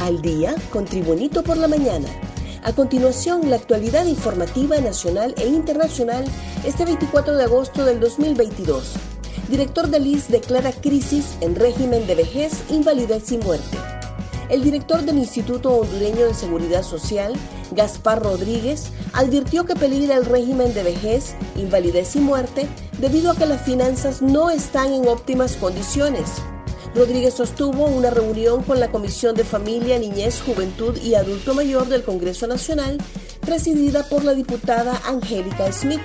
al día con Tribunito por la mañana. A continuación, la actualidad informativa nacional e internacional este 24 de agosto del 2022. Director del IS declara crisis en régimen de vejez, invalidez y muerte. El director del Instituto Hondureño de Seguridad Social, Gaspar Rodríguez, advirtió que peligra el régimen de vejez, invalidez y muerte debido a que las finanzas no están en óptimas condiciones. Rodríguez sostuvo una reunión con la Comisión de Familia, Niñez, Juventud y Adulto Mayor del Congreso Nacional, presidida por la diputada Angélica Smith.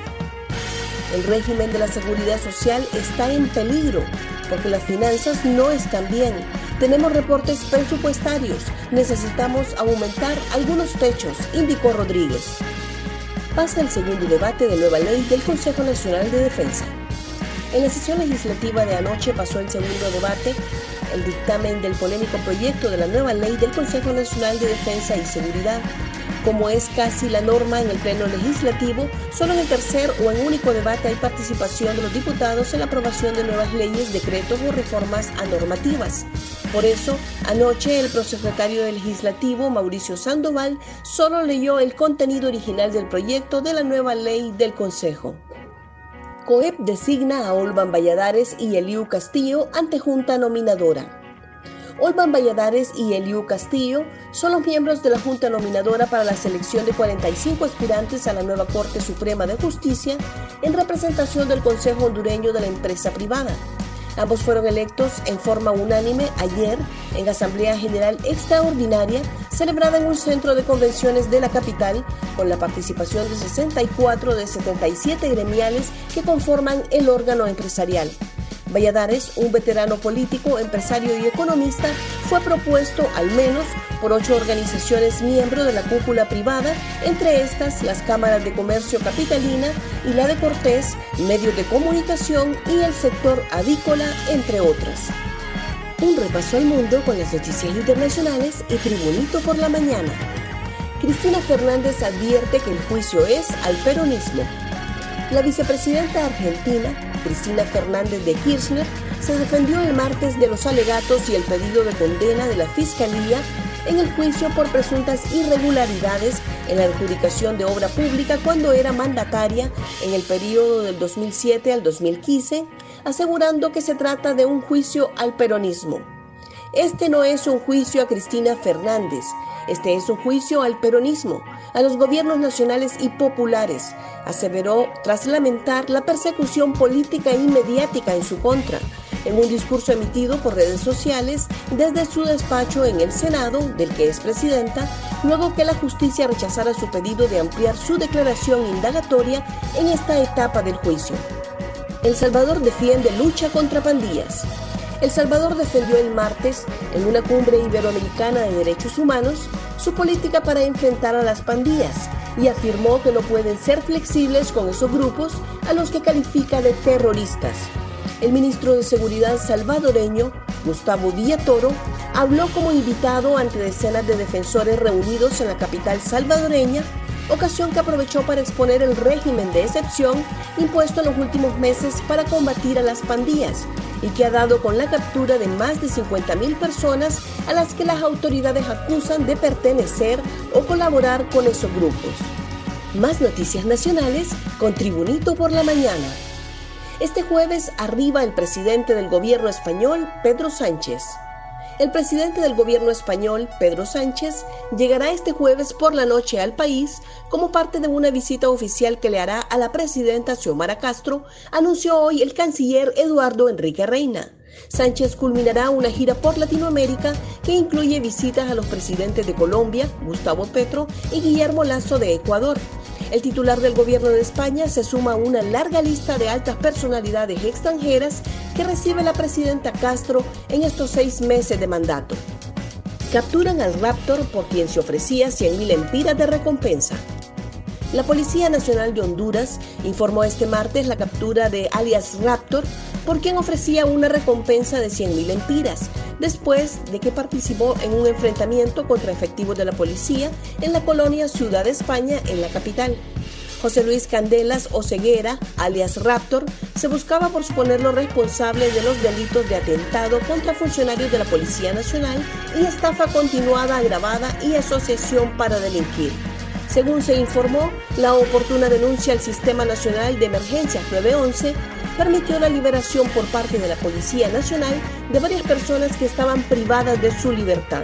El régimen de la seguridad social está en peligro porque las finanzas no están bien. Tenemos reportes presupuestarios. Necesitamos aumentar algunos techos, indicó Rodríguez. Pasa el segundo debate de nueva ley del Consejo Nacional de Defensa. En la sesión legislativa de anoche pasó el segundo debate, el dictamen del polémico proyecto de la nueva ley del Consejo Nacional de Defensa y Seguridad. Como es casi la norma en el Pleno Legislativo, solo en el tercer o en único debate hay participación de los diputados en la aprobación de nuevas leyes, decretos o reformas a normativas. Por eso, anoche el prosecretario del Legislativo, Mauricio Sandoval, solo leyó el contenido original del proyecto de la nueva ley del Consejo. COEP designa a Olvan Valladares y Eliu Castillo ante junta nominadora. Olvan Valladares y Eliu Castillo son los miembros de la Junta Nominadora para la selección de 45 aspirantes a la nueva Corte Suprema de Justicia en representación del Consejo Hondureño de la Empresa Privada. Ambos fueron electos en forma unánime ayer en Asamblea General Extraordinaria celebrada en un centro de convenciones de la capital con la participación de 64 de 77 gremiales que conforman el órgano empresarial. Valladares, un veterano político, empresario y economista, fue propuesto al menos por ocho organizaciones miembros de la cúpula privada, entre estas las cámaras de comercio capitalina y la de Cortés, medios de comunicación y el sector avícola, entre otras. Un repaso al mundo con las noticias internacionales y Tribunito por la mañana. Cristina Fernández advierte que el juicio es al peronismo. La vicepresidenta argentina, Cristina Fernández de Kirchner, se defendió el martes de los alegatos y el pedido de condena de la Fiscalía en el juicio por presuntas irregularidades en la adjudicación de obra pública cuando era mandataria en el periodo del 2007 al 2015, asegurando que se trata de un juicio al peronismo. Este no es un juicio a Cristina Fernández, este es un juicio al peronismo, a los gobiernos nacionales y populares, aseveró tras lamentar la persecución política y mediática en su contra, en un discurso emitido por redes sociales desde su despacho en el Senado, del que es presidenta, luego que la justicia rechazara su pedido de ampliar su declaración indagatoria en esta etapa del juicio. El Salvador defiende lucha contra pandillas. El Salvador defendió el martes, en una cumbre iberoamericana de derechos humanos, su política para enfrentar a las pandillas y afirmó que no pueden ser flexibles con esos grupos a los que califica de terroristas. El ministro de Seguridad salvadoreño, Gustavo Toro, habló como invitado ante decenas de defensores reunidos en la capital salvadoreña, ocasión que aprovechó para exponer el régimen de excepción impuesto en los últimos meses para combatir a las pandillas y que ha dado con la captura de más de 50.000 personas a las que las autoridades acusan de pertenecer o colaborar con esos grupos. Más noticias nacionales con Tribunito por la Mañana. Este jueves arriba el presidente del gobierno español, Pedro Sánchez. El presidente del gobierno español, Pedro Sánchez, llegará este jueves por la noche al país como parte de una visita oficial que le hará a la presidenta Xiomara Castro, anunció hoy el canciller Eduardo Enrique Reina. Sánchez culminará una gira por Latinoamérica que incluye visitas a los presidentes de Colombia, Gustavo Petro, y Guillermo Lazo de Ecuador. El titular del gobierno de España se suma a una larga lista de altas personalidades extranjeras recibe la presidenta Castro en estos seis meses de mandato. Capturan al Raptor por quien se ofrecía 100.000 empiras de recompensa. La Policía Nacional de Honduras informó este martes la captura de alias Raptor por quien ofrecía una recompensa de 100.000 empiras, después de que participó en un enfrentamiento contra efectivos de la policía en la colonia Ciudad de España, en la capital. José Luis Candelas Oceguera, alias Raptor, se buscaba por suponerlo responsable de los delitos de atentado contra funcionarios de la Policía Nacional y estafa continuada, agravada y asociación para delinquir. Según se informó, la oportuna denuncia al Sistema Nacional de Emergencias 911 permitió la liberación por parte de la Policía Nacional de varias personas que estaban privadas de su libertad.